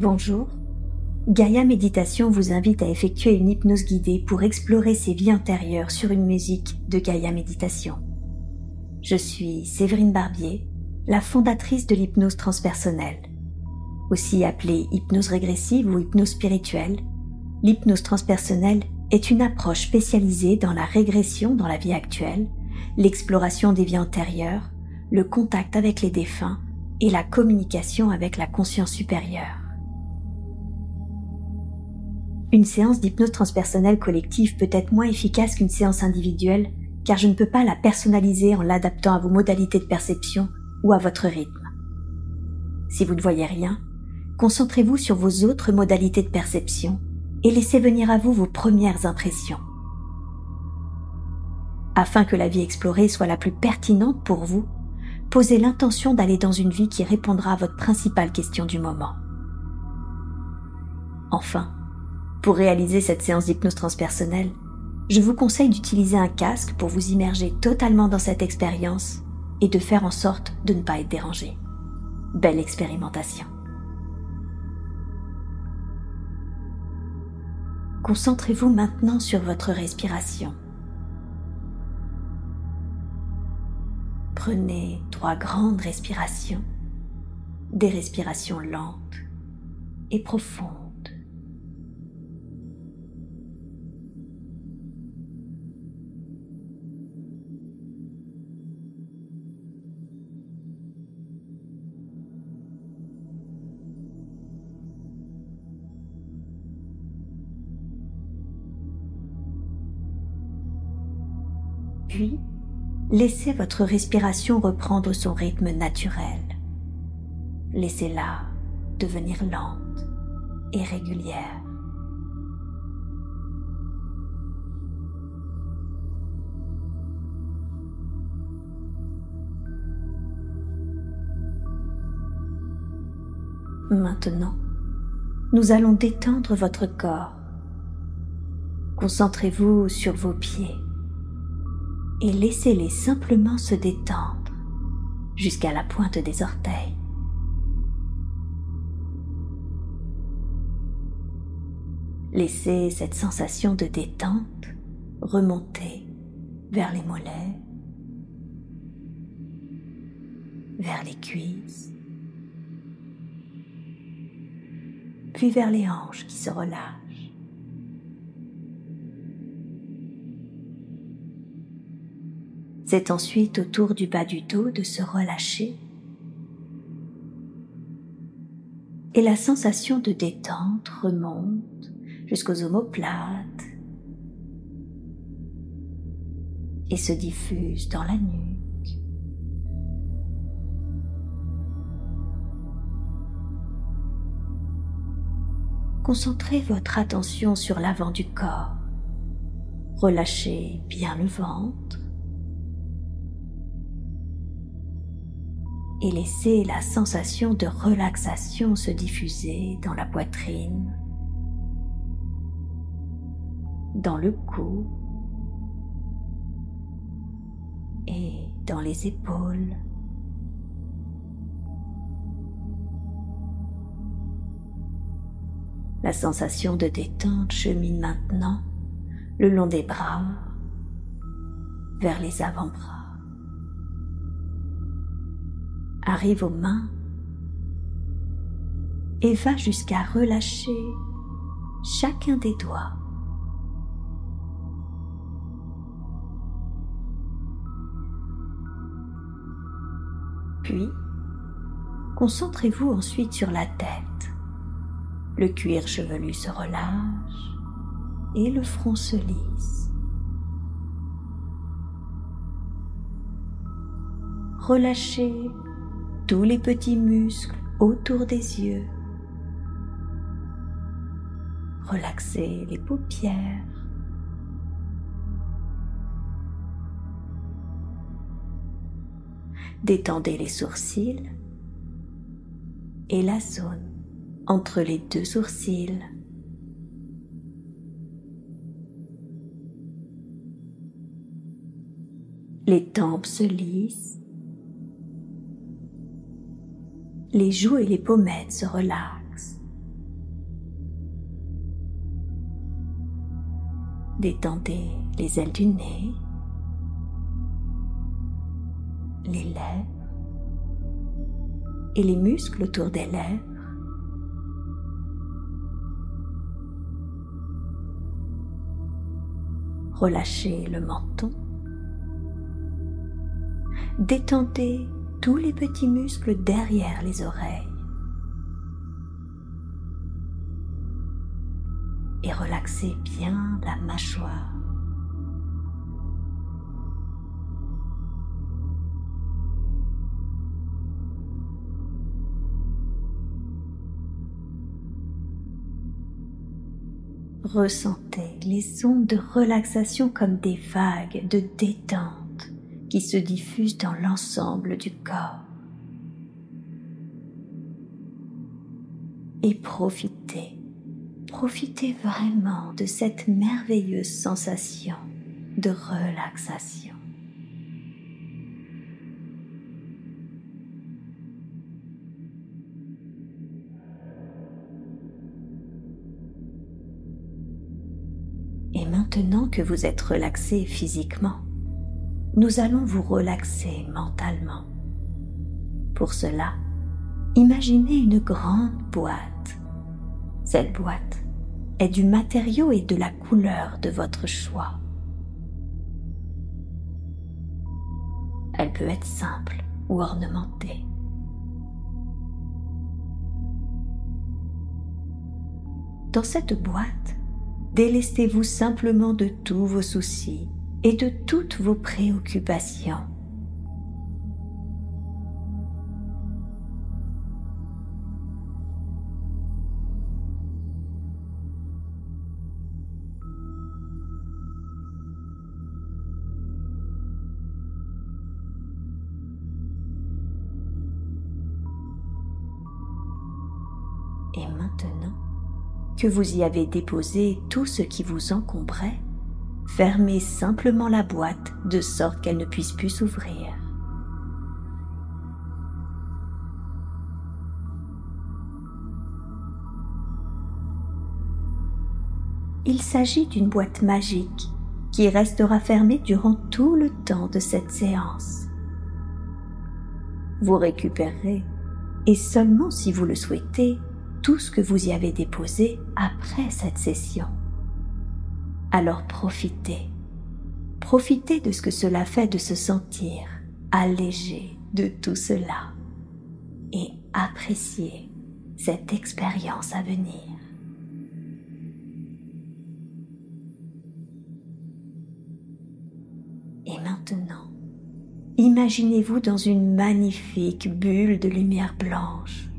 Bonjour. Gaia Méditation vous invite à effectuer une hypnose guidée pour explorer ses vies intérieures sur une musique de Gaia Méditation. Je suis Séverine Barbier, la fondatrice de l'hypnose transpersonnelle. Aussi appelée hypnose régressive ou hypnose spirituelle, l'hypnose transpersonnelle est une approche spécialisée dans la régression dans la vie actuelle, l'exploration des vies antérieures, le contact avec les défunts et la communication avec la conscience supérieure. Une séance d'hypnose transpersonnelle collective peut être moins efficace qu'une séance individuelle car je ne peux pas la personnaliser en l'adaptant à vos modalités de perception ou à votre rythme. Si vous ne voyez rien, concentrez-vous sur vos autres modalités de perception et laissez venir à vous vos premières impressions. Afin que la vie explorée soit la plus pertinente pour vous, posez l'intention d'aller dans une vie qui répondra à votre principale question du moment. Enfin, pour réaliser cette séance d'hypnose transpersonnelle, je vous conseille d'utiliser un casque pour vous immerger totalement dans cette expérience et de faire en sorte de ne pas être dérangé. Belle expérimentation. Concentrez-vous maintenant sur votre respiration. Prenez trois grandes respirations, des respirations lentes et profondes. Puis, laissez votre respiration reprendre son rythme naturel. Laissez-la devenir lente et régulière. Maintenant, nous allons détendre votre corps. Concentrez-vous sur vos pieds et laissez-les simplement se détendre jusqu'à la pointe des orteils. Laissez cette sensation de détente remonter vers les mollets, vers les cuisses, puis vers les hanches qui se relâchent. C'est ensuite autour du bas du dos de se relâcher et la sensation de détente remonte jusqu'aux omoplates et se diffuse dans la nuque. Concentrez votre attention sur l'avant du corps. Relâchez bien le ventre. Et laissez la sensation de relaxation se diffuser dans la poitrine, dans le cou et dans les épaules. La sensation de détente chemine maintenant le long des bras vers les avant-bras arrive aux mains et va jusqu'à relâcher chacun des doigts. Puis, concentrez-vous ensuite sur la tête. Le cuir chevelu se relâche et le front se lisse. Relâchez tous les petits muscles autour des yeux. Relaxez les paupières. Détendez les sourcils et la zone entre les deux sourcils. Les tempes se lissent les joues et les pommettes se relaxent. Détendez les ailes du nez, les lèvres et les muscles autour des lèvres. Relâchez le menton. Détendez tous les petits muscles derrière les oreilles. Et relaxez bien la mâchoire. Ressentez les ondes de relaxation comme des vagues de détente qui se diffusent dans l'ensemble du corps. Et profitez, profitez vraiment de cette merveilleuse sensation de relaxation. Et maintenant que vous êtes relaxé physiquement, nous allons vous relaxer mentalement. Pour cela, imaginez une grande boîte. Cette boîte est du matériau et de la couleur de votre choix. Elle peut être simple ou ornementée. Dans cette boîte, délestez-vous simplement de tous vos soucis et de toutes vos préoccupations. Et maintenant, que vous y avez déposé tout ce qui vous encombrait, fermez simplement la boîte de sorte qu'elle ne puisse plus s'ouvrir. Il s'agit d'une boîte magique qui restera fermée durant tout le temps de cette séance. Vous récupérerez, et seulement si vous le souhaitez, tout ce que vous y avez déposé après cette session. Alors profitez, profitez de ce que cela fait de se sentir allégé de tout cela et appréciez cette expérience à venir. Et maintenant, imaginez-vous dans une magnifique bulle de lumière blanche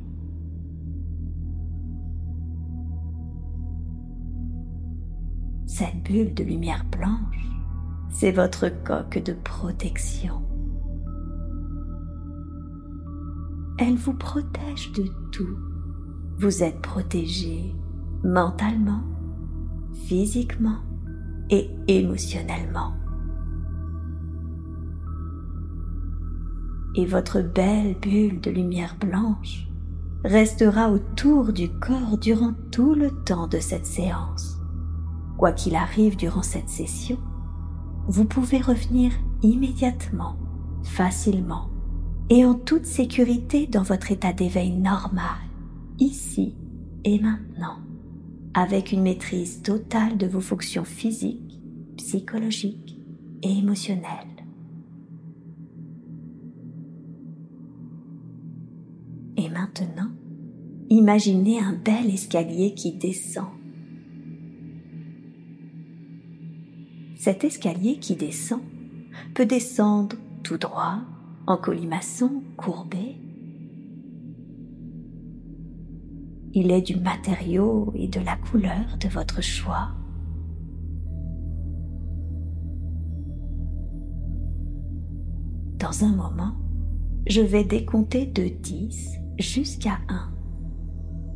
Cette bulle de lumière blanche, c'est votre coque de protection. Elle vous protège de tout. Vous êtes protégé mentalement, physiquement et émotionnellement. Et votre belle bulle de lumière blanche restera autour du corps durant tout le temps de cette séance quoi qu'il arrive durant cette session, vous pouvez revenir immédiatement, facilement et en toute sécurité dans votre état d'éveil normal, ici et maintenant, avec une maîtrise totale de vos fonctions physiques, psychologiques et émotionnelles. Et maintenant, imaginez un bel escalier qui descend Cet escalier qui descend peut descendre tout droit, en colimaçon, courbé. Il est du matériau et de la couleur de votre choix. Dans un moment, je vais décompter de 10 jusqu'à 1.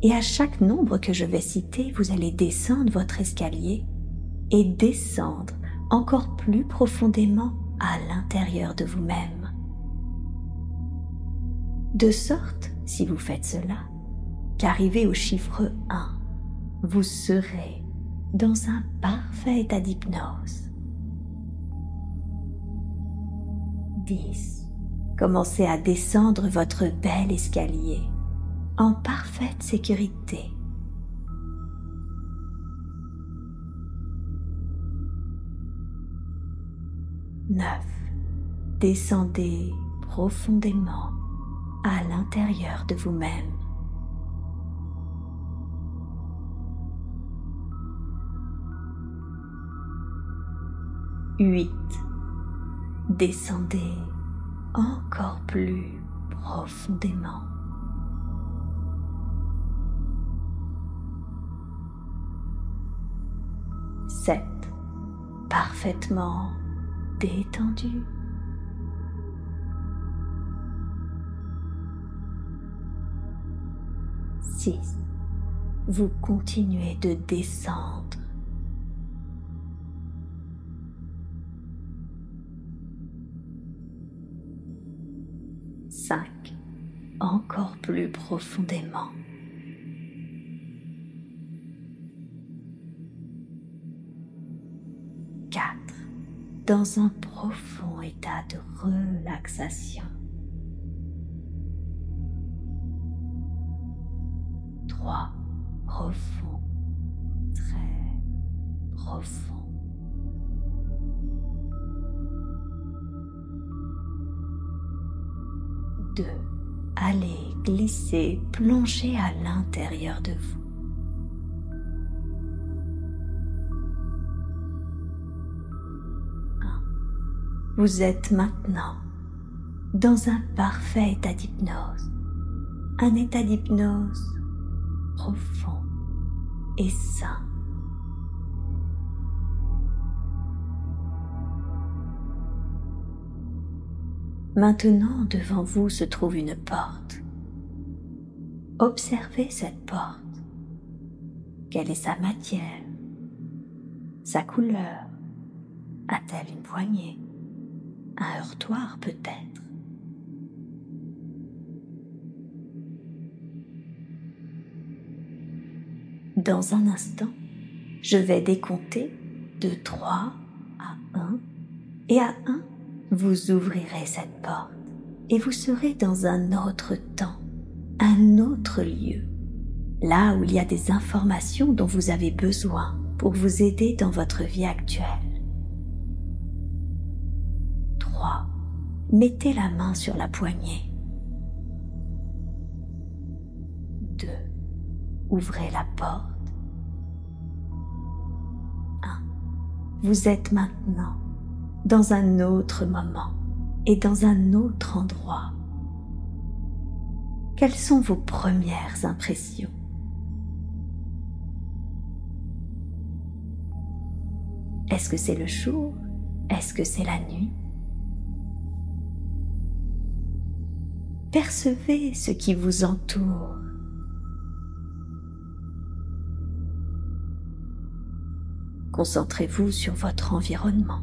Et à chaque nombre que je vais citer, vous allez descendre votre escalier et descendre encore plus profondément à l'intérieur de vous-même. De sorte, si vous faites cela, qu'arrivé au chiffre 1, vous serez dans un parfait état d'hypnose. 10. Commencez à descendre votre bel escalier en parfaite sécurité. 9. Descendez profondément à l'intérieur de vous-même. 8. Descendez encore plus profondément. 7. Parfaitement détendu. 6. Vous continuez de descendre. 5. Encore plus profondément. Dans un profond état de relaxation. 3. Profond, très profond. 2. Allez glisser, plonger à l'intérieur de vous. Vous êtes maintenant dans un parfait état d'hypnose, un état d'hypnose profond et sain. Maintenant, devant vous se trouve une porte. Observez cette porte. Quelle est sa matière? Sa couleur? A-t-elle une poignée? Un heurtoir peut-être Dans un instant, je vais décompter de 3 à 1 et à 1, vous ouvrirez cette porte et vous serez dans un autre temps, un autre lieu, là où il y a des informations dont vous avez besoin pour vous aider dans votre vie actuelle. Mettez la main sur la poignée. 2. Ouvrez la porte. 1. Vous êtes maintenant dans un autre moment et dans un autre endroit. Quelles sont vos premières impressions? Est-ce que c'est le jour? Est-ce que c'est la nuit? Percevez ce qui vous entoure. Concentrez-vous sur votre environnement.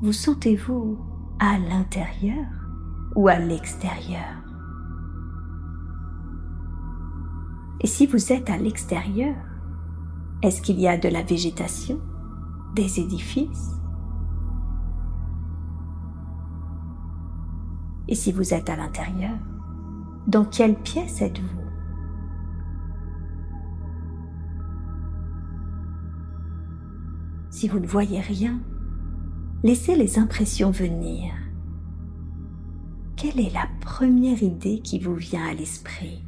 vous sentez-vous à l'intérieur ou à l'extérieur? Et si vous êtes à l'extérieur, est-ce qu'il y a de la végétation, des édifices Et si vous êtes à l'intérieur, dans quelle pièce êtes-vous? Si vous ne voyez rien, laissez les impressions venir. Quelle est la première idée qui vous vient à l'esprit?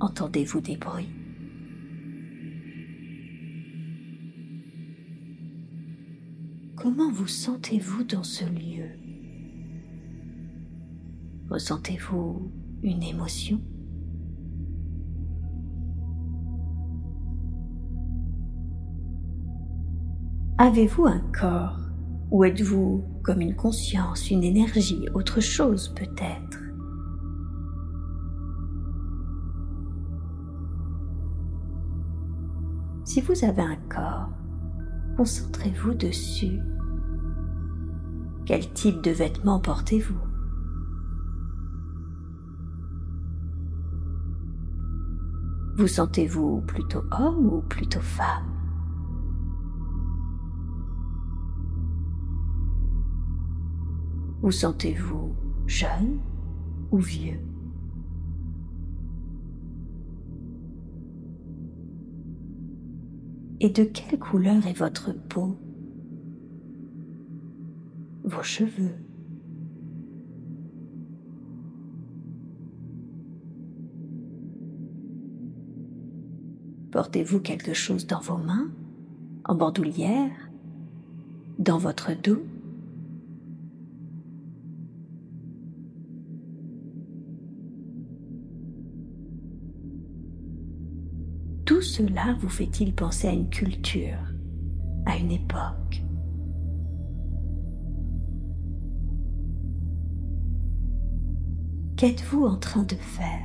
Entendez-vous des bruits? Comment vous sentez-vous dans ce lieu? Ressentez-vous une émotion? Avez-vous un corps ou êtes-vous comme une conscience, une énergie, autre chose peut-être? Si vous avez un corps, concentrez-vous dessus. Quel type de vêtements portez-vous? Vous sentez-vous plutôt homme ou plutôt femme? Vous sentez-vous jeune ou vieux? Et de quelle couleur est votre peau? Vos cheveux. Portez-vous quelque chose dans vos mains, en bandoulière, dans votre dos? Cela vous fait-il penser à une culture, à une époque? Qu'êtes-vous en train de faire?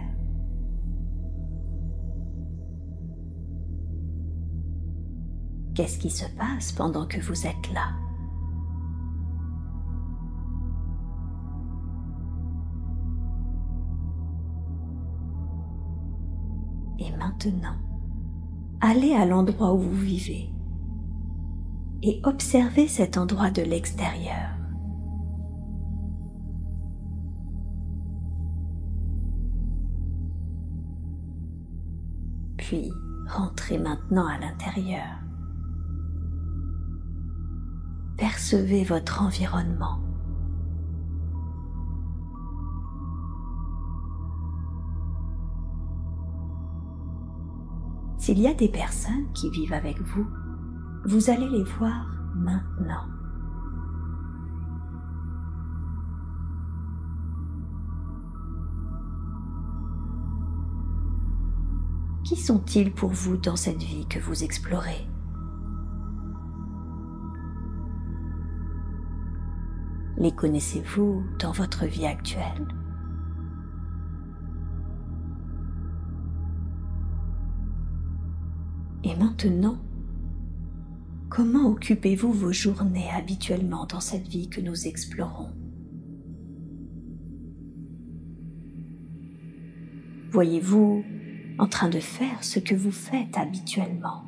Qu'est-ce qui se passe pendant que vous êtes là? Et maintenant, allez à l'endroit où vous vivez et observez cet endroit de l'extérieur. Puis rentrez maintenant à l'intérieur. Percevez votre environnement. S'il y a des personnes qui vivent avec vous, vous allez les voir maintenant. Qui sont-ils pour vous dans cette vie que vous explorez? Les connaissez-vous dans votre vie actuelle? Et maintenant, comment occupez-vous vos journées habituellement dans cette vie que nous explorons? Voyez-vous en train de faire ce que vous faites habituellement?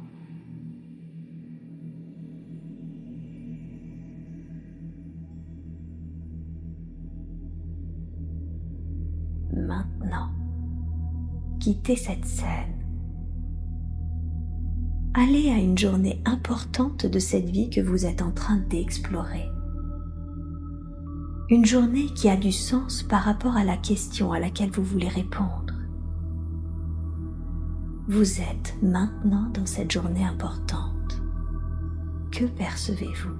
Maintenant. Quittez cette scène. Allez à une journée importante de cette vie que vous êtes en train d'explorer. Une journée qui a du sens par rapport à la question à laquelle vous voulez répondre. Vous êtes maintenant dans cette journée importante. Que percevez-vous?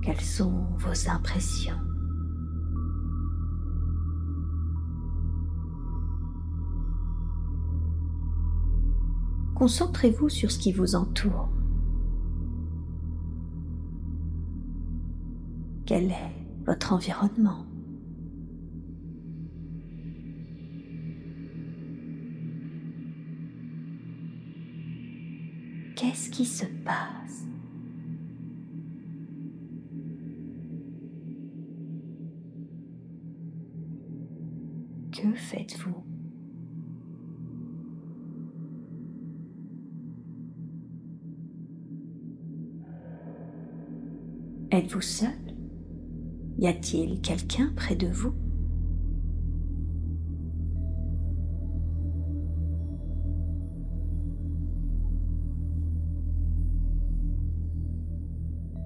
Quelles sont vos impressions? Concentrez-vous sur ce qui vous entoure. Quel est votre environnement? Qu'est-ce qui se passe? Que faites-vous? Êtes-vous seul? Y a-t-il quelqu'un près de vous?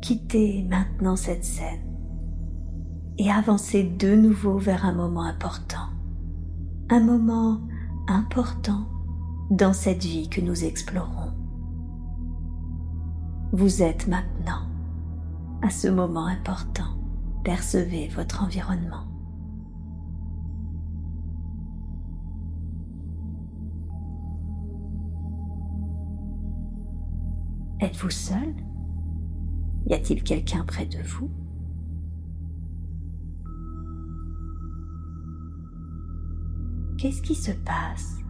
Quittez maintenant cette scène et avancez de nouveau vers un moment important. Un moment important dans cette vie que nous explorons. Vous êtes maintenant à ce moment important. Percevez votre environnement. Êtes-vous seul? Y a-t-il quelqu'un près de vous? Qu'est-ce qui se passe?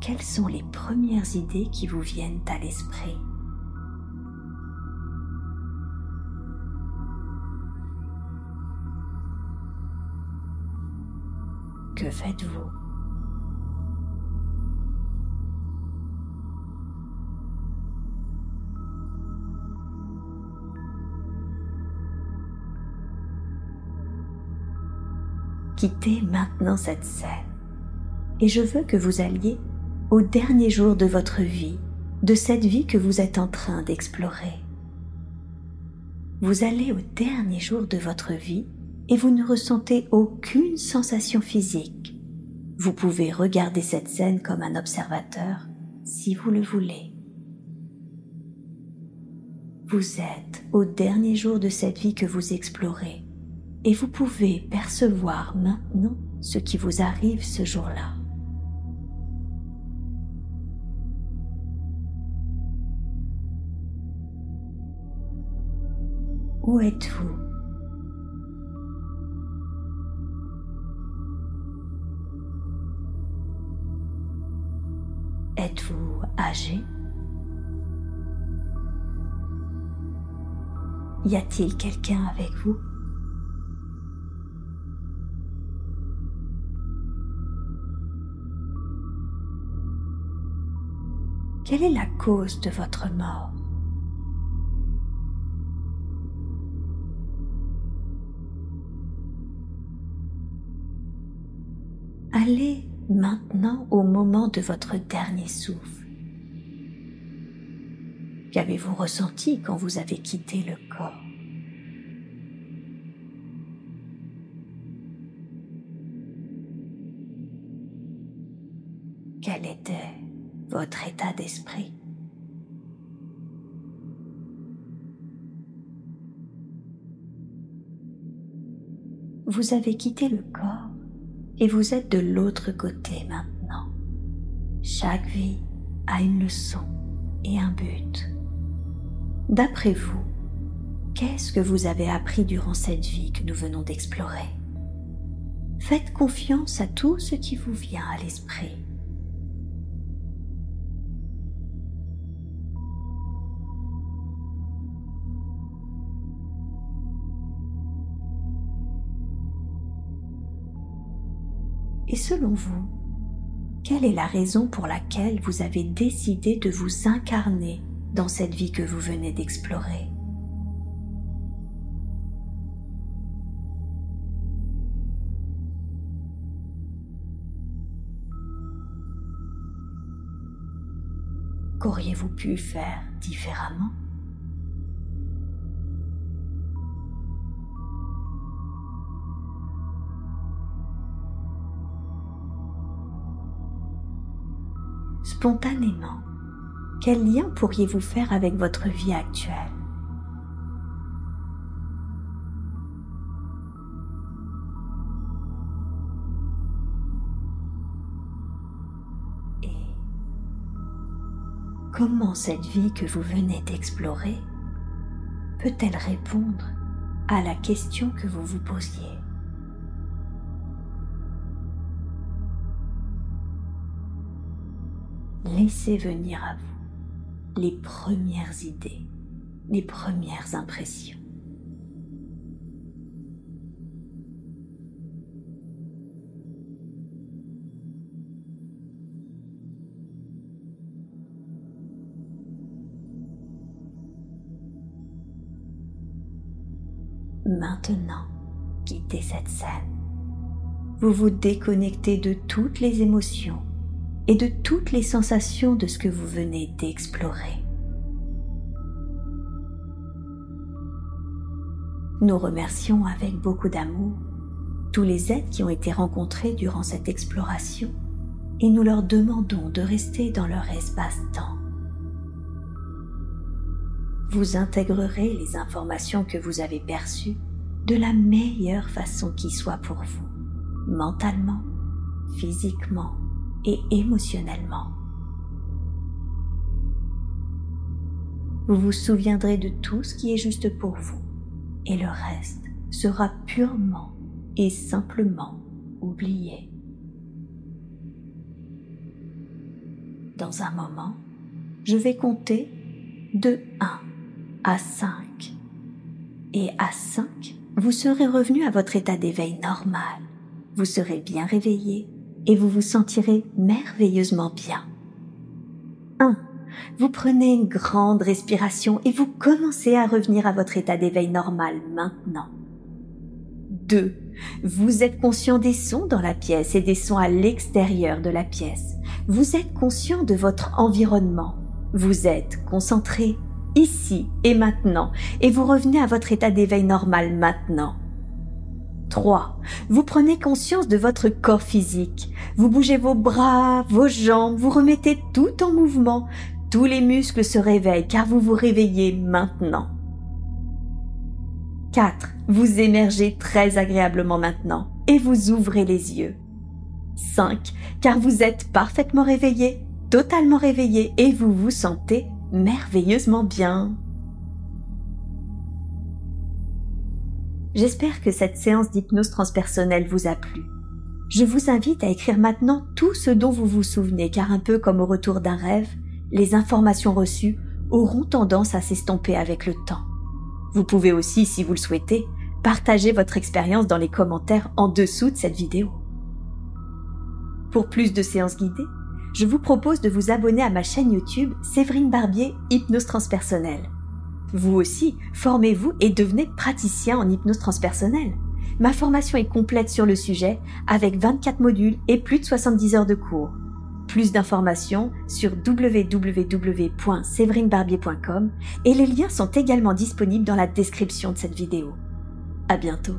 Quelles sont les premières idées qui vous viennent à l'esprit Que faites-vous Quittez maintenant cette scène. Et je veux que vous alliez au dernier jour de votre vie, de cette vie que vous êtes en train d'explorer. Vous allez au dernier jour de votre vie et vous ne ressentez aucune sensation physique. Vous pouvez regarder cette scène comme un observateur si vous le voulez. Vous êtes au dernier jour de cette vie que vous explorez et vous pouvez percevoir maintenant ce qui vous arrive ce jour-là. Où êtes-vous? Êtes-vous âgé? Y a-t-il quelqu'un avec vous? Quelle est la cause de votre mort? Allez maintenant au moment de votre dernier souffle. Qu'avez-vous ressenti quand vous avez quitté le corps? Quel était votre état d'esprit? Vous avez quitté le corps et vous êtes de l'autre côté maintenant. Chaque vie a une leçon et un but. D'après vous, qu'est-ce que vous avez appris durant cette vie que nous venons d'explorer? Faites confiance à tout ce qui vous vient à l'esprit. Selon vous, quelle est la raison pour laquelle vous avez décidé de vous incarner dans cette vie que vous venez d'explorer? Qu'auriez-vous pu faire différemment? Spontanément, quel lien pourriez-vous faire avec votre vie actuelle? Et comment cette vie que vous venez d'explorer peut-elle répondre à la question que vous vous posiez? Laissez venir à vous les premières idées, les premières impressions. Maintenant, quittez cette scène. Vous vous déconnectez de toutes les émotions et de toutes les sensations de ce que vous venez d'explorer. Nous remercions avec beaucoup d'amour tous les êtres qui ont été rencontrés durant cette exploration et nous leur demandons de rester dans leur espace-temps. Vous intégrerez les informations que vous avez perçues de la meilleure façon qui soit pour vous, mentalement, physiquement et émotionnellement. Vous vous souviendrez de tout ce qui est juste pour vous et le reste sera purement et simplement oublié. Dans un moment, je vais compter de 1 à 5. Et à 5, vous serez revenu à votre état d'éveil normal. Vous serez bien réveillé et vous vous sentirez merveilleusement bien. 1. Vous prenez une grande respiration et vous commencez à revenir à votre état d'éveil normal maintenant. 2. Vous êtes conscient des sons dans la pièce et des sons à l'extérieur de la pièce. Vous êtes conscient de votre environnement. Vous êtes concentré ici et maintenant et vous revenez à votre état d'éveil normal maintenant. 3. Vous prenez conscience de votre corps physique. Vous bougez vos bras, vos jambes, vous remettez tout en mouvement. Tous les muscles se réveillent car vous vous réveillez maintenant. 4. Vous émergez très agréablement maintenant et vous ouvrez les yeux. 5. Car vous êtes parfaitement réveillé, totalement réveillé et vous vous sentez merveilleusement bien. J'espère que cette séance d'hypnose transpersonnelle vous a plu. Je vous invite à écrire maintenant tout ce dont vous vous souvenez car un peu comme au retour d'un rêve, les informations reçues auront tendance à s'estomper avec le temps. Vous pouvez aussi, si vous le souhaitez, partager votre expérience dans les commentaires en dessous de cette vidéo. Pour plus de séances guidées, je vous propose de vous abonner à ma chaîne YouTube Séverine Barbier Hypnose Transpersonnelle. Vous aussi, formez-vous et devenez praticien en hypnose transpersonnelle. Ma formation est complète sur le sujet avec 24 modules et plus de 70 heures de cours. Plus d'informations sur www.séverinebarbier.com et les liens sont également disponibles dans la description de cette vidéo. À bientôt.